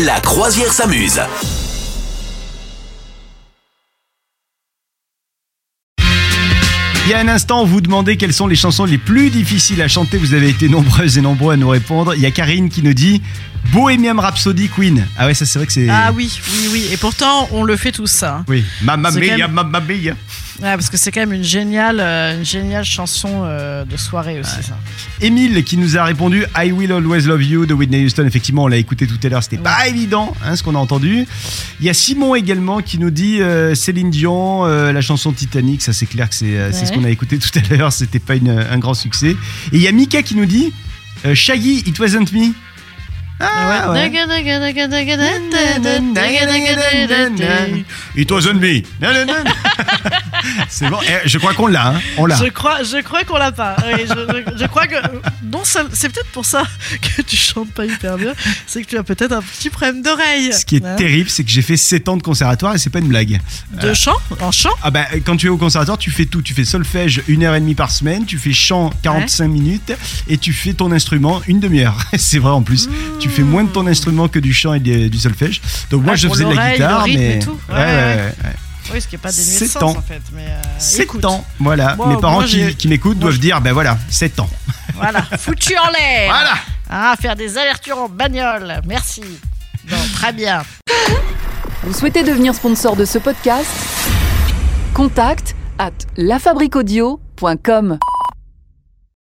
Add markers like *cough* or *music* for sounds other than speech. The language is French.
La croisière s'amuse. Il y a un instant, vous demandait quelles sont les chansons les plus difficiles à chanter. Vous avez été nombreuses et nombreux à nous répondre. Il y a Karine qui nous dit Bohemian Rhapsody Queen. Ah ouais, ça c'est vrai que c'est. Ah oui, oui, oui. Et pourtant, on le fait tous ça. hein. Oui, Mamma Mia, même- Mamma Mia. Ouais, parce que c'est quand même une géniale, euh, une géniale chanson euh, de soirée aussi. Ça. Émile qui nous a répondu I Will Always Love You de Whitney Houston. Effectivement, on l'a écouté tout à l'heure, c'était pas évident hein, ce qu'on a entendu. Il y a Simon également qui nous dit euh, Céline Dion, euh, la chanson Titanic. Ça, c'est clair que c'est ce Ouais. qu'on a écouté tout à l'heure, c'était pas une- un grand succès. Et il y a Mika qui nous dit euh, Shaggy, It Wasn't Me. Ah, ouais. It wasn't me. C'est bon. Eh, je crois qu'on l'a. hein. On l'a. Je crois, je crois qu'on l'a pas. Oui, je, je- je crois que non, c'est peut-être pour ça que tu chantes pas hyper bien. C'est que tu as peut-être un petit problème d'oreille. Ce qui est Hein. terrible, c'est que j'ai fait 7 ans de conservatoire et c'est pas une blague. De chant, en chant? Ah bah quand tu es au conservatoire, tu fais tout. Tu fais solfège une heure et demie par semaine, tu fais chant 45 minutes et tu fais ton instrument une demi-heure. *laughs* c'est vrai en plus. Tu fais moins de ton instrument que du chant et de- du solfège. Donc moi Ah, je pour faisais de la l'oreille, guitare, rythme mais et tout. ouais, Ouais, ouais, ouais. Oui, ce qui est pas dénué de sens en fait. Mais euh, 7 écoute, ans, voilà. Moi, Mes parents moi, qui, m'écoutent doivent je- dire, ben voilà, 7 ans. Voilà, *laughs* foutu en l'air. Voilà. Ah, faire des allers-retours en bagnole. Merci. Bon, très bien. Vous souhaitez devenir sponsor de ce podcast? Contact à lafabriquaudio.com.